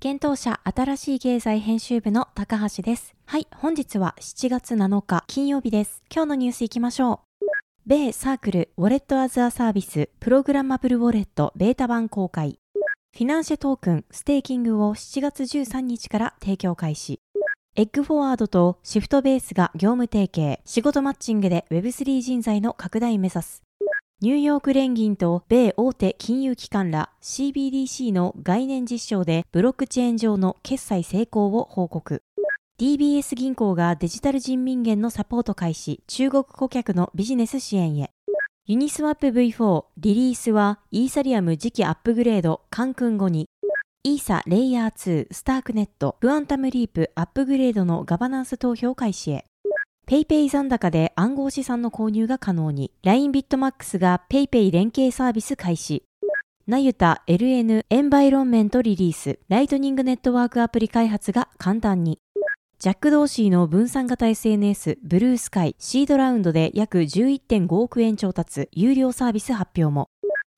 検討者新しい経済編集部の高橋です。はい、本日は7月7日金曜日です。今日のニュースいきましょう。米サークルウォレットアズアサービスプログラマブルウォレットベータ版公開フィナンシェトークンステーキングを7月13日から提供開始エッグフォワードとシフトベースが業務提携仕事マッチングで Web3 人材の拡大目指すニューヨーク連銀と米大手金融機関ら CBDC の概念実証でブロックチェーン上の決済成功を報告。DBS 銀行がデジタル人民元のサポート開始、中国顧客のビジネス支援へ。Uniswap V4 リリースはイーサリアム次期アップグレード、カンクン後に、イーサレイヤー2 Starknet Quantum Leap アップグレードのガバナンス投票開始へ。PayPay 残高で暗号資産の購入が可能に、LINE ビットマックスが PayPay 連携サービス開始。 Nayuta LN Environment リリース、ライトニングネットワークアプリ開発が簡単に。ジャック・ドーシーの分散型 SNS Bluesky シードラウンドで約11.5億円調達有料サービス発表も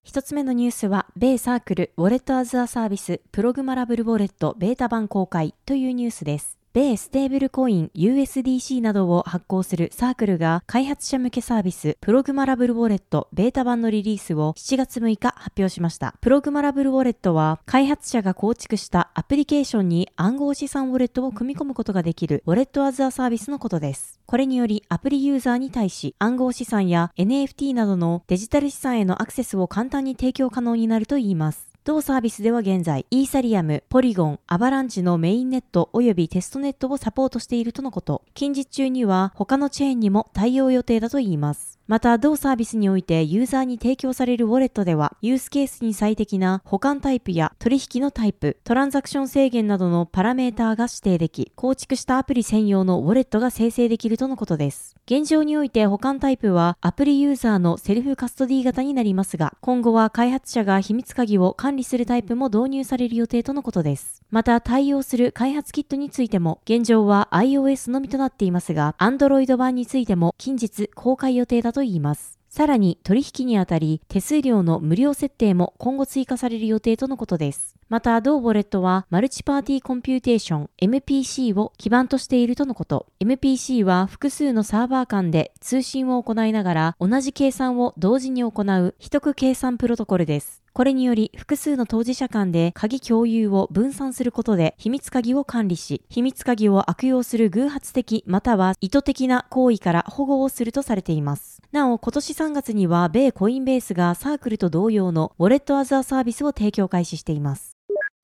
一つ目のニュースは、米サークルウォレットアズアサービスプログラマブルウォレットベータ版公開というニュースです。米ステーブルコイン USDC などを発行するサークルが開発者向けサービスプログラマブルウォレットベータ版のリリースを7月6日発表しました。プログラマブルウォレットは開発者が構築したアプリケーションに暗号資産ウォレットを組み込むことができるウォレットアズアサービスのことです。これによりアプリユーザーに対し暗号資産や NFT などのデジタル資産へのアクセスを簡単に提供可能になるといいます。同サービスでは現在、イーサリアム、ポリゴン、アバランチのメインネット及びテストネットをサポートしているとのこと。近日中には他のチェーンにも対応予定だといいます。また、同サービスにおいてユーザーに提供されるウォレットでは、ユースケースに最適な保管タイプや取引のタイプ、トランザクション制限などのパラメーターが指定でき、構築したアプリ専用のウォレットが生成できるとのことです。現状において保管タイプはアプリユーザーのセルフカストディ型になりますが、今後は開発者が秘密鍵を管理するタイプも導入される予定とのことです。また、対応する開発キットについても、現状は iOS のみとなっていますが、Android 版についても近日公開予定だとといいます。さらに取引にあたり手数料の無料設定も今後追加される予定とのことです。また、同ウォレットはマルチパーティーコンピューテーション MPC を基盤としているとのこと。MPC は複数のサーバー間で通信を行いながら同じ計算を同時に行う秘匿計算プロトコルです。これにより複数の当事者間で鍵共有を分散することで秘密鍵を管理し、秘密鍵を悪用する偶発的または意図的な行為から保護をするとされています。なお、今年3月には米コインベースがサークルと同様のウォレットアザーサービスを提供開始しています。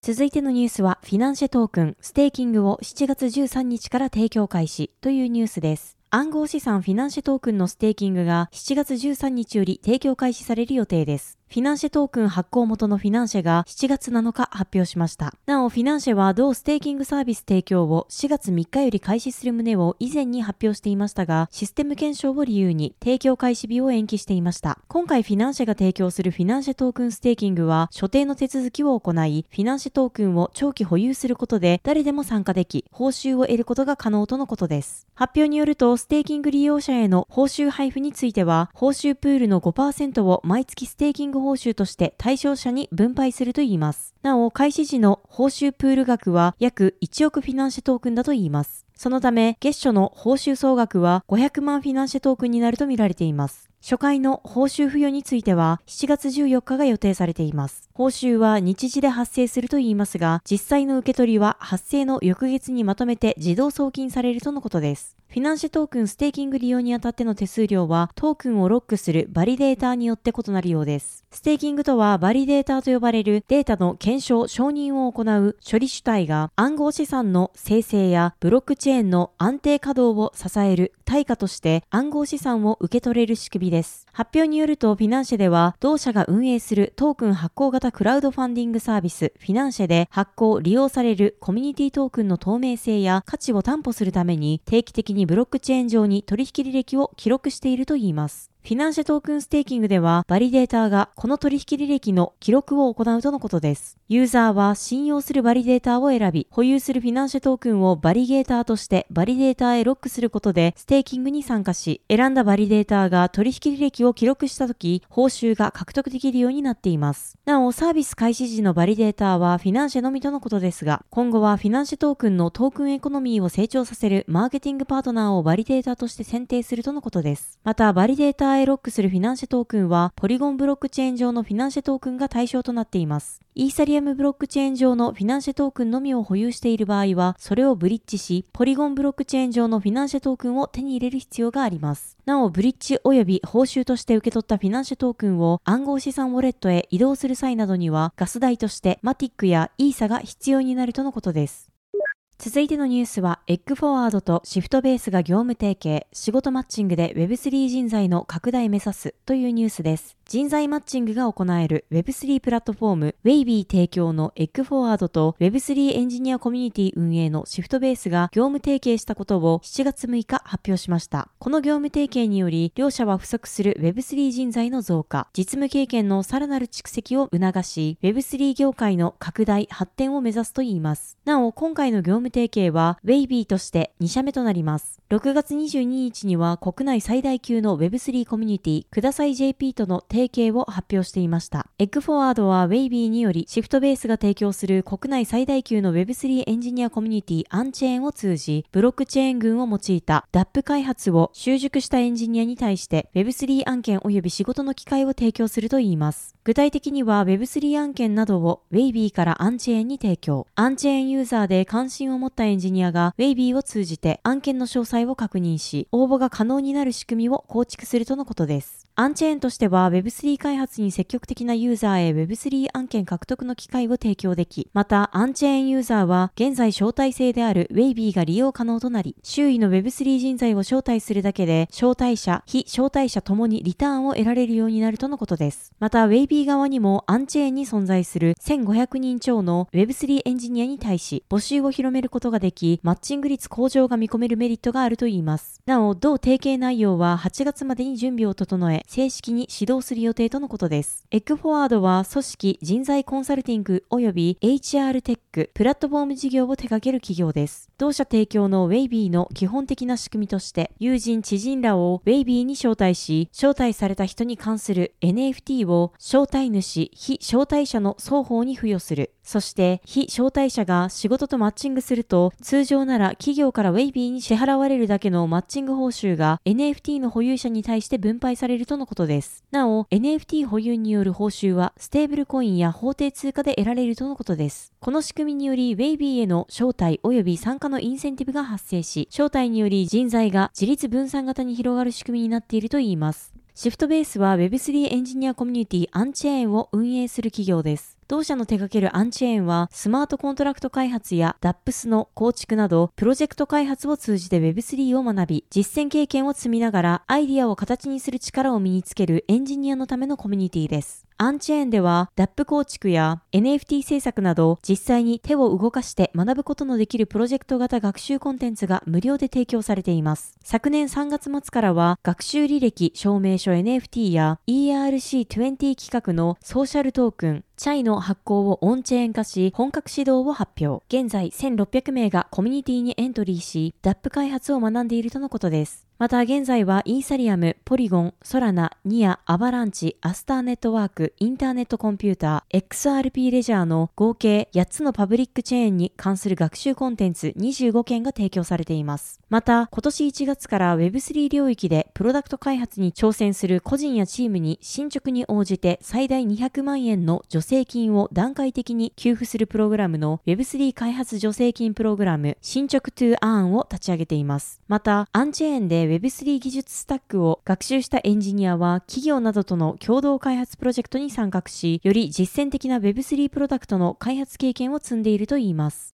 続いてのニュースは、フィナンシェトークン、ステーキングを7月13日から提供開始というニュースです。暗号資産フィナンシェトークンのステーキングが7月13日より提供開始される予定です。フィナンシェトークン発行元のフィナンシェが7月7日発表しました。なお、フィナンシェは同ステーキングサービス提供を4月3日より開始する旨を以前に発表していましたが、システム検証を理由に提供開始日を延期していました。今回フィナンシェが提供するフィナンシェトークンステーキングは所定の手続きを行い、フィナンシェトークンを長期保有することで誰でも参加でき、報酬を得ることが可能とのことです。発表によると、ステーキング利用者への報酬配布については、報酬プールの5%を毎月ステーキング報酬として対象者に分配するといいます。なお、開始時の報酬プール額は約1億フィナンシェトークンだといいます。そのため、月初の報酬総額は500万フィナンシェトークンになると見られています。初回の報酬付与については7月14日が予定されています。報酬は日次で発生すると言いますが、実際の受け取りは発生の翌月にまとめて自動送金されるとのことです。フィナンシェトークンステーキング利用にあたっての手数料はトークンをロックするバリデーターによって異なるようです。ステーキングとはバリデーターと呼ばれるデータの検証・承認を行う処理主体が暗号資産の生成やブロックチェーンの安定稼働を支える対価として暗号資産を受け取れる仕組みです。発表によるとフィナンシェでは同社が運営するトークン発行型クラウドファンディングサービスフィナンシェで発行・利用されるコミュニティトークンの透明性や価値を担保するために定期的にブロックチェーン上に取引履歴を記録しているといいます。フィナンシェトークンステーキングでは、バリデーターがこの取引履歴の記録を行うとのことです。ユーザーは信用するバリデーターを選び、保有するフィナンシェトークンをデリゲーターとしてバリデーターへロックすることで、ステーキングに参加し、選んだバリデーターが取引履歴を記録したとき、報酬が獲得できるようになっています。なお、サービス開始時のバリデーターはフィナンシェのみとのことですが、今後はフィナンシェトークンのトークンエコノミーを成長させるマーケティングパートナーをバリデーターとして選定するとのことです。また、バリデーターへロックするフィナンシェトークンは、ポリゴンブロックチェーン上のフィナンシェトークンが対象となっています。イーサリアムブロックチェーン上のフィナンシェトークンのみを保有している場合は、それをブリッジし、ポリゴンブロックチェーン上のフィナンシェトークンを手に入れる必要があります。なお、ブリッジ及び報酬として受け取ったフィナンシェトークンを暗号資産ウォレットへ移動する際などには、ガス代としてマティックやイーサが必要になるとのことです。続いてのニュースは、エッグフォワードとシフトベースが業務提携、仕事マッチングで Web3 人材の拡大目指すというニュースです。人材マッチングが行える Web3 プラットフォーム Wavy 提供のエッグフォワードと Web3 エンジニアコミュニティ運営のシフトベースが業務提携したことを7月6日発表しました。この業務提携により、両社は不足する Web3 人材の増加、実務経験のさらなる蓄積を促し、Web3 業界の拡大、発展を目指すといいます。なお、今回の業務提携は Wavy として2社目となります。6月22日には国内最大級の Web3 コミュニティ、ください JP との提携を発表していました。エッグフォワードは Wavy によりシフトベースが提供する国内最大級の Web3 エンジニアコミュニティアンチェーンを通じ、ブロックチェーン群を用いた DAP 開発を習熟したエンジニアに対して Web3 案件及び仕事の機会を提供するといいます。具体的には Web3 案件などを Wavy からアンチェーンに提供。アンチェーンユーザーで関心をを持ったエンジニアが Wavy を通じて案件の詳細を確認し、応募が可能になる仕組みを構築するとのことです。アンチェーンとしては Web3 開発に積極的なユーザーへ Web3 案件獲得の機会を提供でき、またアンチェーンユーザーは現在招待制である Wavy が利用可能となり、周囲の Web3 人材を招待するだけで、招待者、非招待者ともにリターンを得られるようになるとのことです。また Wavy 側にもアンチェーンに存在する1500人超の Web3 エンジニアに対し募集を広めることができ、マッチング率向上が見込めるメリットがあるといいます。なお、同提携内容は8月までに準備を整え、正式に指導する予定とのことです。エッグフォワードは組織、人材コンサルティング及び HR テック、プラットフォーム事業を手掛ける企業です。同社提供の Wavy の基本的な仕組みとして、友人、知人らを Wavy に招待し、招待された人に関する NFT を招待主、非招待者の双方に付与する。そして、非招待者が仕事とマッチングすると、通常なら企業から Wavy に支払われるだけのマッチング報酬が NFT の保有者に対して分配されるとのことです。なお、NFT 保有による報酬は、ステーブルコインや法定通貨で得られるとのことです。この仕組みにより、Wavy への招待及び参加のインセンティブが発生し、招待により人材が自律分散型に広がる仕組みになっているといいます。シフトベースは Web3 エンジニアコミュニティアンチェーンを運営する企業です。同社の手掛けるアンチェーンは、スマートコントラクト開発や DAPS の構築など、プロジェクト開発を通じて Web3 を学び、実践経験を積みながら、アイディアを形にする力を身につけるエンジニアのためのコミュニティです。アンチェーンでは DApp 構築や NFT 制作など実際に手を動かして学ぶことのできるプロジェクト型学習コンテンツが無料で提供されています。昨年3月末からは学習履歴証明書 NFT や ERC20 企画のソーシャルトークン、チャイの発行をオンチェーン化し、本格指導を発表。現在1600名がコミュニティにエントリーし、DAP 開発を学んでいるとのことです。また現在はイーサリアム、ポリゴン、ソラナ、ニア、アバランチ、アスターネットワーク、インターネットコンピューター、XRP レジャーの合計8つのパブリックチェーンに関する学習コンテンツ25件が提供されています。また、今年1月から Web3 領域でプロダクト開発に挑戦する個人やチームに進捗に応じて最大200万円の助成金を段階的に給付するプログラムの Web3 開発助成金プログラム進捗 to Earn を立ち上げています。また、アンチェーンで Web3 技術スタックを学習したエンジニアは企業などとの共同開発プロジェクトに参画し、より実践的な Web3 プロダクトの開発経験を積んでいるといいます。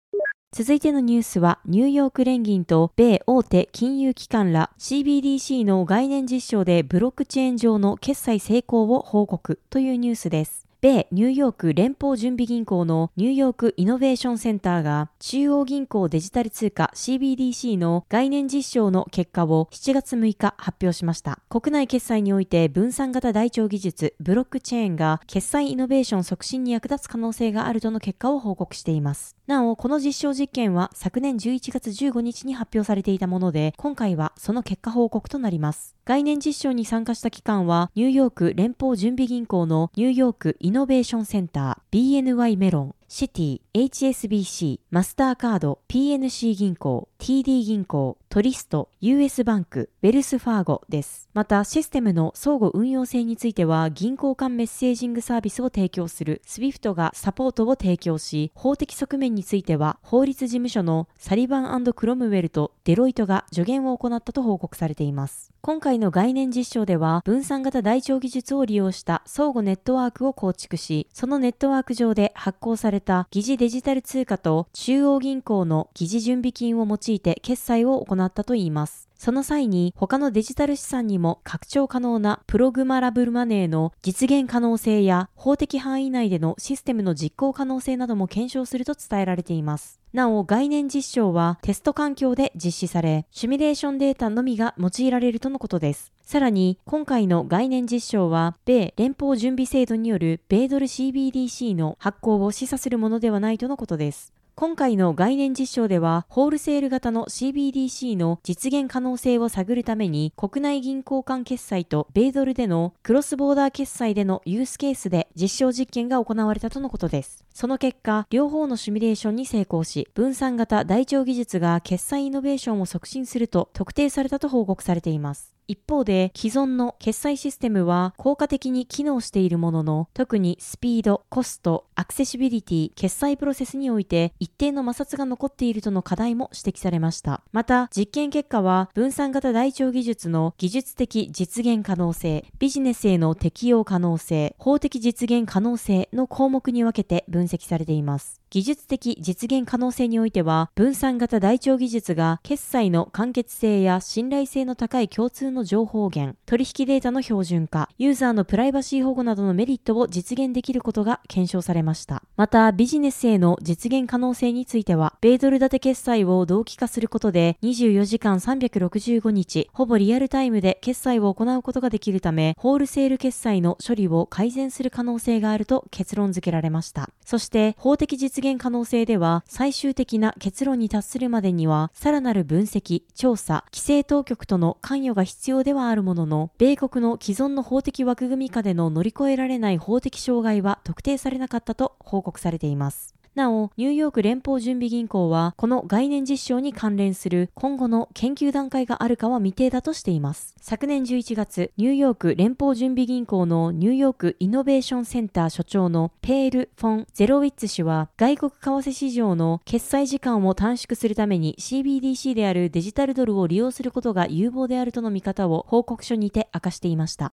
続いてのニュースは、ニューヨーク連銀と米大手金融機関ら CBDC の概念実証でブロックチェーン上の決済成功を報告というニュースです。米ニューヨーク連邦準備銀行のニューヨークイノベーションセンターが中央銀行デジタル通貨 CBDC の概念実証の結果を7月6日発表しました。国内決済において分散型台帳技術ブロックチェーンが決済イノベーション促進に役立つ可能性があるとの結果を報告しています。なお、この実証実験は昨年11月15日に発表されていたもので、今回はその結果報告となります。概念実証に参加した機関は、ニューヨーク連邦準備銀行のニューヨークイノベーションセンター BNY メロン、シティ、HSBC、マスターカード、PNC 銀行、TD 銀行、トゥルイスト、US バンク、ウェルスファーゴです。また、システムの相互運用性については、銀行間メッセージングサービスを提供する SWIFT がサポートを提供し、法的側面については、法律事務所のサリバンクロムウェルとデロイトが助言を行ったと報告されています。今回の概念実証では、分散型台帳技術を利用した相互ネットワークを構築し、そのネットワーク上で発行された疑似デジタル通貨と中央銀行の疑似準備金を用いて決済を行ったといいます。その際に他のデジタル資産にも拡張可能なプログマラブルマネーの実現可能性や法的範囲内でのシステムの実行可能性なども検証すると伝えられています。なお、概念実証はテスト環境で実施され、シミュレーションデータのみが用いられるとのことです。さらに、今回の概念実証は、米連邦準備制度による米ドル CBDC の発行を示唆するものではないとのことです。今回の概念実証では、ホールセール型の CBDC の実現可能性を探るために、国内銀行間決済と米ドルでのクロスボーダー決済でのユースケースで実証実験が行われたとのことです。その結果、両方のシミュレーションに成功し、分散型台帳技術が決済イノベーションを促進すると特定されたと報告されています。一方で既存の決済システムは効果的に機能しているものの、特にスピード、コスト、アクセシビリティ、決済プロセスにおいて一定の摩擦が残っているとの課題も指摘されました。また、実験結果は分散型台帳技術の技術的実現可能性、ビジネスへの適用可能性、法的実現可能性の項目に分けて分分析されています。技術的実現可能性においては、分散型台帳技術が決済の完結性や信頼性の高い共通の情報源、取引データの標準化、ユーザーのプライバシー保護などのメリットを実現できることが検証されました。また、ビジネスへの実現可能性については、米ドル建て決済を同期化することで、24時間365日、ほぼリアルタイムで決済を行うことができるため、ホールセール決済の処理を改善する可能性があると結論付けられました。そして、法的実現可能性では、最終的な結論に達するまでには、さらなる分析、調査、規制当局との関与が必要ではあるものの、米国の既存の法的枠組み下での乗り越えられない法的障害は特定されなかったと報告されています。なお、ニューヨーク連邦準備銀行は、この概念実証に関連する今後の研究段階があるかは未定だとしています。昨年11月、ニューヨーク連邦準備銀行のニューヨークイノベーションセンター所長のペール・フォン・ゼロウィッツ氏は、外国為替市場の決済時間を短縮するために CBDC であるデジタルドルを利用することが有望であるとの見方を報告書にて明かしていました。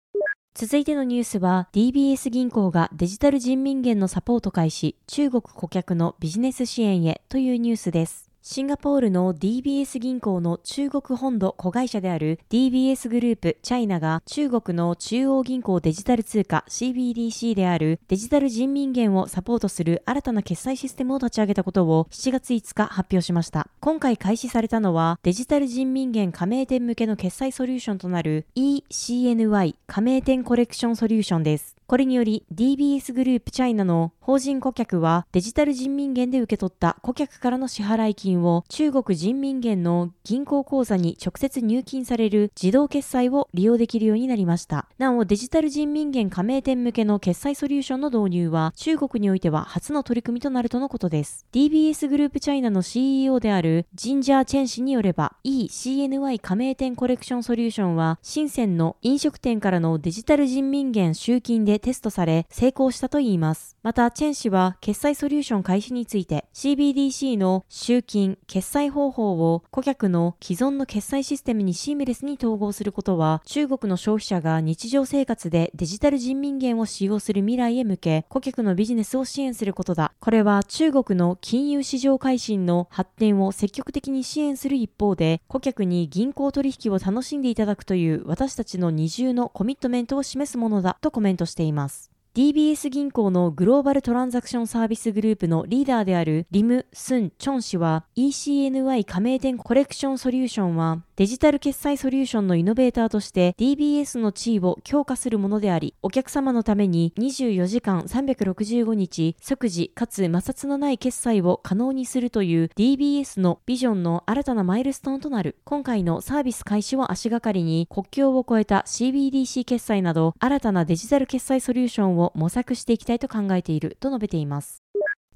続いてのニュースは DBS 銀行がデジタル人民元のサポート開始、中国顧客のビジネス支援へというニュースです。シンガポールの DBS 銀行の中国本土子会社である DBS グループチャイナが中国の中央銀行デジタル通貨 CBDC であるデジタル人民元をサポートする新たな決済システムを立ち上げたことを7月5日発表しました。今回開始されたのはデジタル人民元加盟店向けの決済ソリューションとなる eCNY 加盟店コレクションソリューションです。これにより DBS グループチャイナの法人顧客はデジタル人民元で受け取った顧客からの支払い金を中国人民元の銀行口座に直接入金される自動決済を利用できるようになりました。なおデジタル人民元加盟店向けの決済ソリューションの導入は中国においては初の取り組みとなるとのことです。DBS グループチャイナの CEO であるジンジャー・チェン氏によれば eCNY 加盟店コレクションソリューションは深センの飲食店からのデジタル人民元集金でテストされ成功したといいます。また、チェン氏は決済ソリューション開始について CBDC の集金、決済方法を顧客の既存の決済システムにシームレスに統合することは中国の消費者が日常生活でデジタル人民元を使用する未来へ向け顧客のビジネスを支援することだ。これは中国の金融市場改新の発展を積極的に支援する一方で顧客に銀行取引を楽しんでいただくという私たちの二重のコミットメントを示すものだとコメントしています。DBS 銀行のグローバルトランザクションサービスグループのリーダーであるリム・スン・チョン氏は ECNY 加盟店コレクションソリューションはデジタル決済ソリューションのイノベーターとして DBS の地位を強化するものであり、お客様のために24時間365日即時かつ摩擦のない決済を可能にするという DBS のビジョンの新たなマイルストーンとなる。今回のサービス開始を足がかりに国境を越えた CBDC 決済など新たなデジタル決済ソリューションをを模索していきたいと考えていると述べています。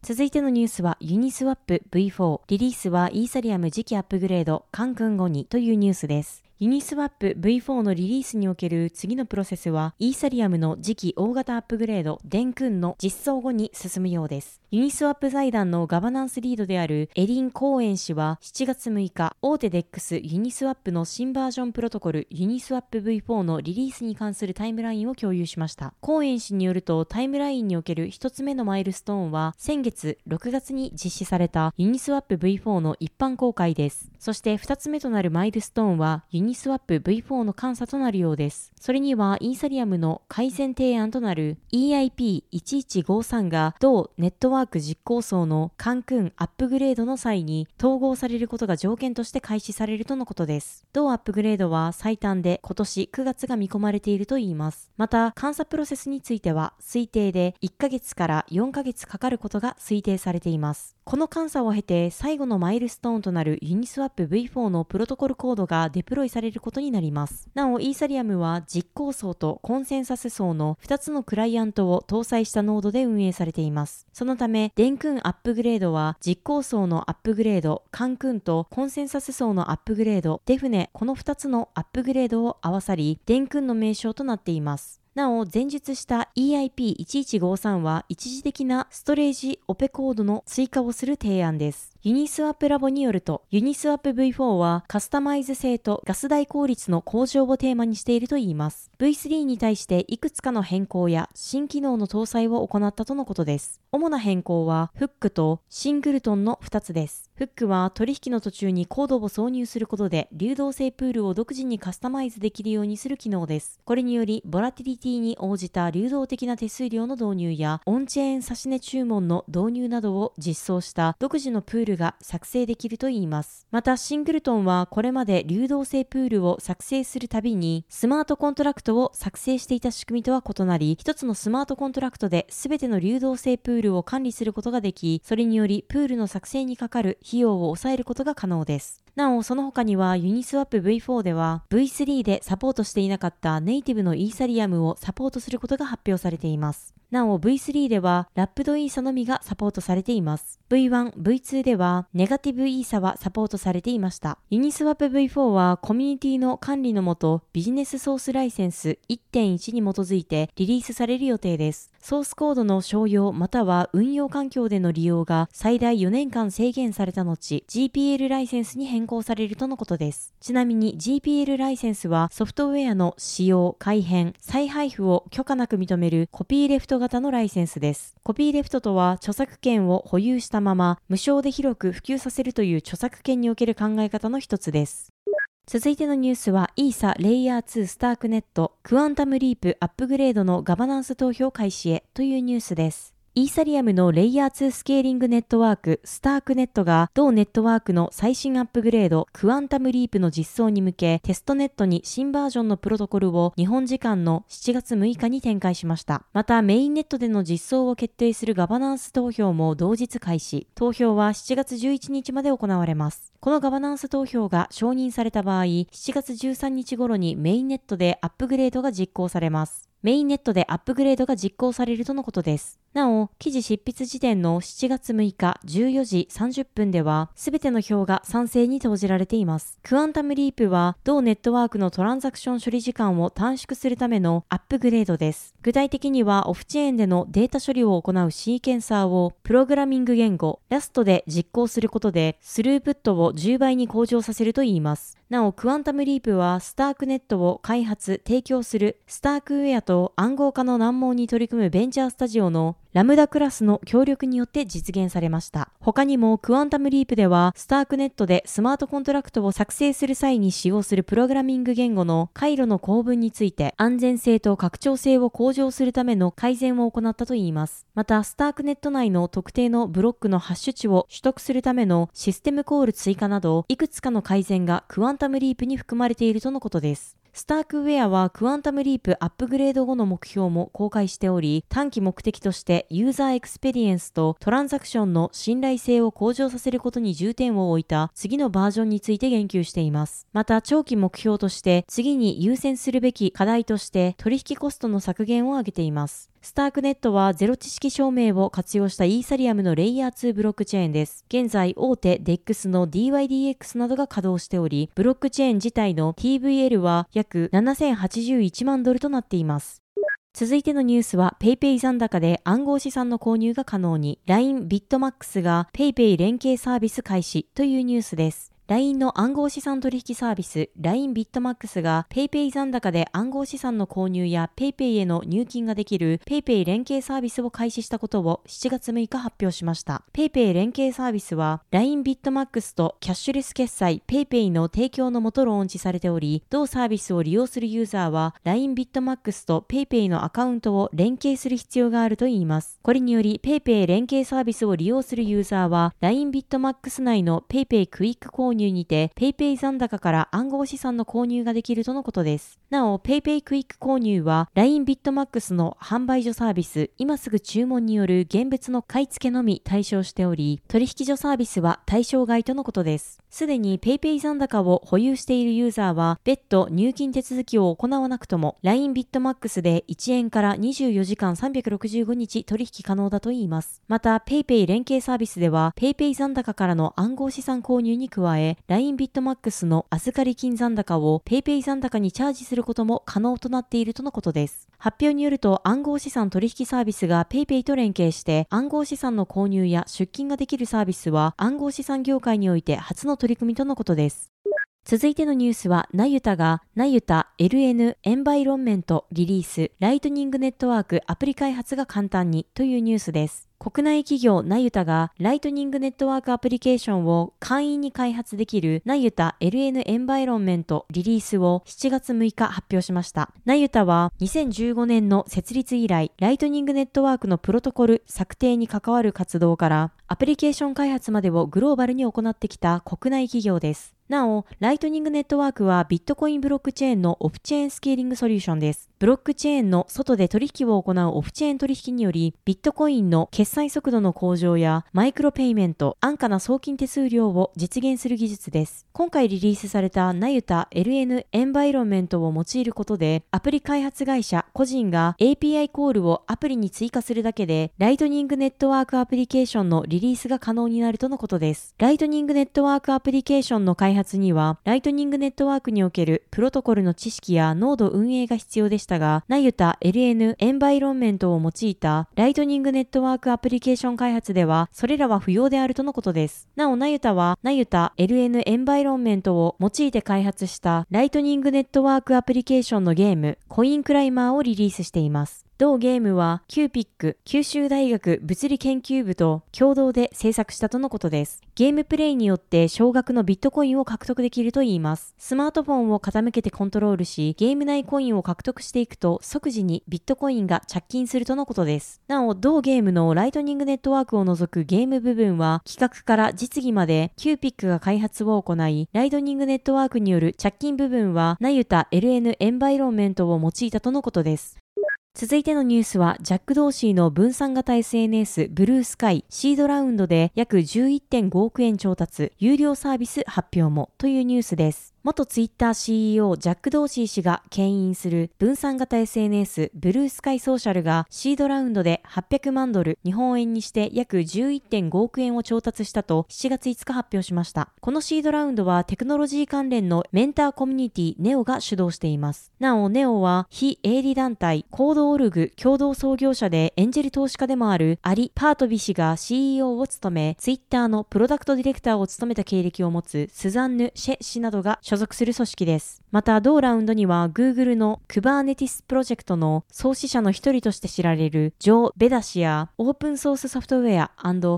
続いてのニュースはユニスワップ V4 リリースはイーサリアム次期アップグレードカンクン後にというニュースです。ユニスワップ V4 のリリースにおける次のプロセスは、イーサリアムの次期大型アップグレード、デンクンの実装後に進むようです。ユニスワップ財団のガバナンスリードであるエリン・コーエン氏は7月6日、大手 DEX ユニスワップの新バージョンプロトコルユニスワップ V4 のリリースに関するタイムラインを共有しました。コーエン氏によるとタイムラインにおける一つ目のマイルストーンは先月6月に実施されたユニスワップ V4 の一般公開です。そして二つ目となるマイルストーンはユニスワップ V4 の監査となるようです。それにはイーサリアムの改善提案となる EIP1153 が同ネットワークワーク実行層のカンクンアップグレードの際に統合されることが条件として開始されるとのことです。同アップグレードは最短で今年9月が見込まれているといいます。また、監査プロセスについては推定で1ヶ月から4ヶ月かかることが推定されています。この監査を経て最後のマイルストーンとなるユニスワップ V4 のプロトコルコードがデプロイされることになります。なお、イーサリアムは実行層とコンセンサス層の2つのクライアントを搭載したノードで運営されています。そのため、デンクンアップグレードは実行層のアップグレード、カンクンとコンセンサス層のアップグレード、デネブ、この2つのアップグレードを合わさり、デンクンの名称となっています。なお、前述した EIP1153 は一時的なストレージオペコードの追加をする提案です。ユニスワップラボによると、ユニスワップ V4 はカスタマイズ性とガス代効率の向上をテーマにしているといいます。V3 に対していくつかの変更や新機能の搭載を行ったとのことです。主な変更は、フックとシングルトンの2つです。フックは取引の途中にコードを挿入することで流動性プールを独自にカスタマイズできるようにする機能です。これにより、ボラティリティに応じた流動的な手数料の導入や、オンチェーン指値注文の導入などを実装した独自のプールが作成できるといいます。また、シングルトンはこれまで流動性プールを作成するたびに、スマートコントラクトを作成していた仕組みとは異なり、一つのスマートコントラクトで全ての流動性プールを管理することができ、それによりプールの作成にかかる費用を抑えることが可能です。なお、その他にはユニスワップ V4 では V3 でサポートしていなかったネイティブのイーサリアムをサポートすることが発表されています。なお V3 ではラップドイーサのみがサポートされています。V1、V2 ではネイティブイーサはサポートされていました。ユニスワップ V4 はコミュニティの管理のもとビジネスソースライセンス1.1に基づいてリリースされる予定です。ソースコードの商用または運用環境での利用が最大4年間制限された後、GPL ライセンスに変更されるとのことです。ちなみに GPL ライセンスはソフトウェアの使用、改変、再配布を許可なく認めるコピーレフト型のライセンスです。コピーレフトとは著作権を保有したまま無償で広く普及させるという著作権における考え方の一つです。続いてのニュースは、イーサレイヤー2スタークネットクアンタムリープアップグレードのガバナンス投票開始へというニュースです。イーサリアムのレイヤー2スケーリングネットワーク、スタークネットが同ネットワークの最新アップグレード、クアンタムリープの実装に向け、テストネットに新バージョンのプロトコルを日本時間の7月6日に展開しました。また、メインネットでの実装を決定するガバナンス投票も同日開始。投票は7月11日まで行われます。このガバナンス投票が承認された場合、7月13日頃にメインネットでアップグレードが実行されます。メインネットでアップグレードが実行されるとのことです。なお、記事執筆時点の7月6日14時30分では、すべての票が賛成に投じられています。クアンタムリープは、同ネットワークのトランザクション処理時間を短縮するためのアップグレードです。具体的には、オフチェーンでのデータ処理を行うシーケンサーを、プログラミング言語、ラストで実行することで、スループットを10倍に向上させるといいます。なお、クアンタムリープは、スタークネットを開発、提供する、スタークウェアと暗号化の難問に取り組むベンチャースタジオのラムダクラスの協力によって実現されました。他にもクアンタムリープでは、スタークネットでスマートコントラクトを作成する際に使用するプログラミング言語の回路の構文について安全性と拡張性を向上するための改善を行ったといいます。また、スタークネット内の特定のブロックのハッシュ値を取得するためのシステムコール追加など、いくつかの改善がクアンタムリープに含まれているとのことです。スタークウェアはクアンタムリープアップグレード後の目標も公開しており、短期目的としてユーザーエクスペリエンスとトランザクションの信頼性を向上させることに重点を置いた次のバージョンについて言及しています。また、長期目標として次に優先するべき課題として取引コストの削減を挙げています。スタークネットはゼロ知識証明を活用したイーサリアムのレイヤー2ブロックチェーンです。現在、大手 DEX の DYDX などが稼働しており、ブロックチェーン自体の TVL は約7081万ドルとなっています。続いてのニュースは PayPay 残高で暗号資産の購入が可能に LINE ビットマックスが PayPay 連携サービス開始というニュースです。LINE の暗号資産取引サービス LINE ビットマックスが PayPay 残高で暗号資産の購入や PayPay への入金ができる PayPay 連携サービスを開始したことを7月6日発表しました。PayPay 連携サービスは LINE ビットマックスとキャッシュレス決済 PayPay の提供のもとローンチされており、同サービスを利用するユーザーは LINE ビットマックスと PayPay のアカウントを連携する必要があるといいます。これにより PayPay 連携サービスを利用するユーザーは LINE ビットマックス内の PayPay クイック購入にて PayPay 残高から暗号資産の購入ができるとのことです。なお、PayPay クイック購入は LINE ビットマックスの販売所サービス、今すぐ注文による現物の買い付けのみ対象しており、取引所サービスは対象外とのことです。すでに PayPay 残高を保有しているユーザーは、別途入金手続きを行わなくとも、LINE ビットマックスで1円から24時間365日取引可能だといいます。また、PayPay 連携サービスでは、PayPay 残高からの暗号資産購入に加え、LINE ビットマックスの預かり金残高を PayPay 残高にチャージすることも可能となっているとのことです。発表によると暗号資産取引サービスが PayPay と連携して暗号資産の購入や出金ができるサービスは暗号資産業界において初の取り組みとのことです。続いてのニュースは、ナユタが、ナユタ LN エンバイロンメントリリース、ライトニングネットワークアプリ開発が簡単にというニュースです。国内企業ナユタがライトニングネットワークアプリケーションを簡易に開発できるナユタ LN エンバイロンメントリリースを7月6日発表しました。ナユタは2015年の設立以来、ライトニングネットワークのプロトコル策定に関わる活動からアプリケーション開発までをグローバルに行ってきた国内企業です。なお、ライトニングネットワークはビットコインブロックチェーンのオフチェーンスケーリングソリューションです。ブロックチェーンの外で取引を行うオフチェーン取引により、ビットコインの決済速度の向上やマイクロペイメント、安価な送金手数料を実現する技術です。今回リリースされたナユタ LN エンバイロメントを用いることで、アプリ開発会社個人が API コールをアプリに追加するだけで、ライトニングネットワークアプリケーションのリリースが可能になるとのことです。ライトニングネットワークアプリケーションの開発には、ライトニングネットワークにおけるプロトコルの知識やノード運営が必要でしたが、ナユタ LN エンバイロンメントを用いたライトニングネットワークアプリケーション開発では、それらは不要であるとのことです。なお、 Nayuta は、ナユタ LN エンバイロンメントを用いて開発したライトニングネットワークアプリケーションのゲーム、コインクライマーをリリースしています。同ゲームは QPIC 九州大学物理研究部と共同で制作したとのことです。ゲームプレイによって少額のビットコインを獲得できるといいます。スマートフォンを傾けてコントロールし、ゲーム内コインを獲得していくと即時にビットコインが着金するとのことです。なお、同ゲームのライトニングネットワークを除くゲーム部分は企画から実装まで QPIC が開発を行い、ライトニングネットワークによる着金部分はナユタ LN エンバイロンメントを用いたとのことです。続いてのニュースは、ジャック・ドーシーの分散型 SNS Bluesky シードラウンドで約11.5億円調達、有料サービス発表もというニュースです。元ツイッター CEO ジャック・ドーシー氏が牽引する分散型 SNS Bluesky Social がシードラウンドで800万ドル、日本円にして約11.5億円を調達したと7月5日発表しました。このシードラウンドはテクノロジー関連のメンターコミュニティネオが主導しています。なお、ネオは非営利団体 Code.org 共同創業者でエンジェル投資家でもあるアリ・パートビ氏が CEO を務め、ツイッターのプロダクトディレクターを務めた経歴を持つスザンヌ・シェ氏などが所属する組織です。また、同ラウンドには Google の Kubernetes プロジェクトの創始者の一人として知られるジョー・ベダ氏やオープンソースソフトウェア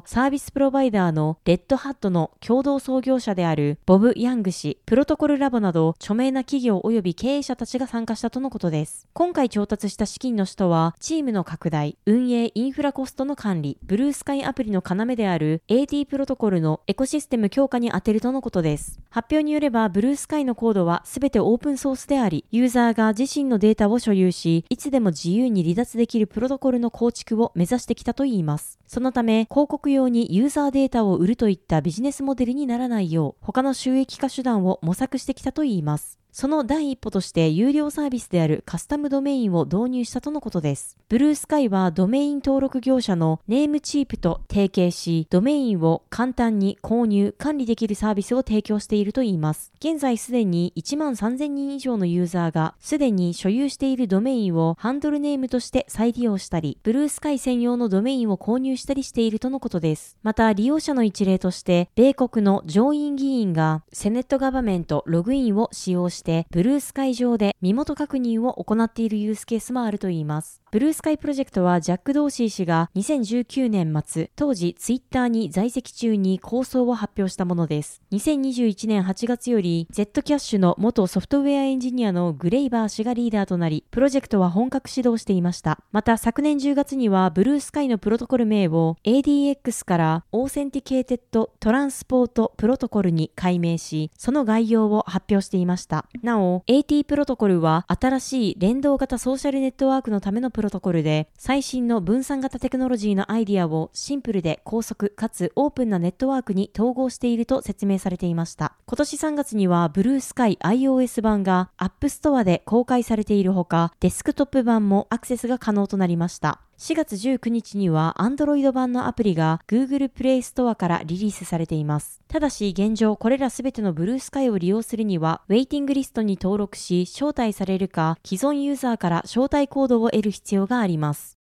サービスプロバイダーのレッドハットの共同創業者であるボブ・ヤング氏、プロトコルラボなど著名な企業及び経営者たちが参加したとのことです。今回調達した資金の使途は、チームの拡大、運営インフラコストの管理、ブルースカイアプリの要である AT プロトコルのエコシステム強化に充てるとのことです。発表によれば、ブルーススカイのコードはすべてオープンソースであり、ユーザーが自身のデータを所有し、いつでも自由に離脱できるプロトコルの構築を目指してきたといいます。そのため、広告用にユーザーデータを売るといったビジネスモデルにならないよう、他の収益化手段を模索してきたといいます。その第一歩として有料サービスであるカスタムドメインを導入したとのことです。ブルースカイはドメイン登録業者のネームチープと提携し、ドメインを簡単に購入、管理できるサービスを提供しているといいます。現在すでに1万3000人以上のユーザーがすでに所有しているドメインをハンドルネームとして再利用したり、ブルースカイ専用のドメインを購入したりしているとのことです。また利用者の一例として、米国の上院議員がセネットガバメントログインを使用して、 Bluesky 上で身元確認を行っているユースケースもあるといいます。 Bluesky プロジェクトはジャック・ドーシー氏が2019年末、当時ツイッターに在籍中に構想を発表したものです。2021年8月より Z キャッシュの元ソフトウェアエンジニアのグレイバー氏がリーダーとなり、プロジェクトは本格始動していました。また昨年10月には Bluesky のプロトコル名を ADX から Authenticated Transport Protocol に改名し、その概要を発表していました。なお、AT プロトコルは新しい連動型ソーシャルネットワークのためのプロトコルで、最新の分散型テクノロジーのアイディアをシンプルで高速かつオープンなネットワークに統合していると説明されていました。今年3月にはブルースカイ iOS 版が App Store で公開されているほか、デスクトップ版もアクセスが可能となりました。4月19日には Android 版のアプリが Google Play Store からリリースされています。ただし現状これらすべてのブルースカイを利用するにはウェイティングリストに登録し招待されるか既存ユーザーから招待コードを得る必要があります。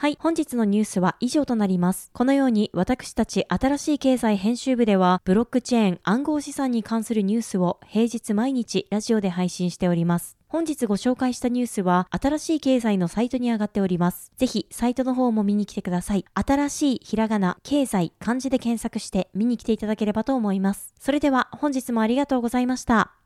はい、本日のニュースは以上となります。このように私たち新しい経済編集部ではブロックチェーン暗号資産に関するニュースを平日毎日ラジオで配信しております。本日ご紹介したニュースは、新しい経済のサイトに上がっております。ぜひ、サイトの方も見に来てください。新しいひらがな、経済、漢字で検索して見に来ていただければと思います。それでは、本日もありがとうございました。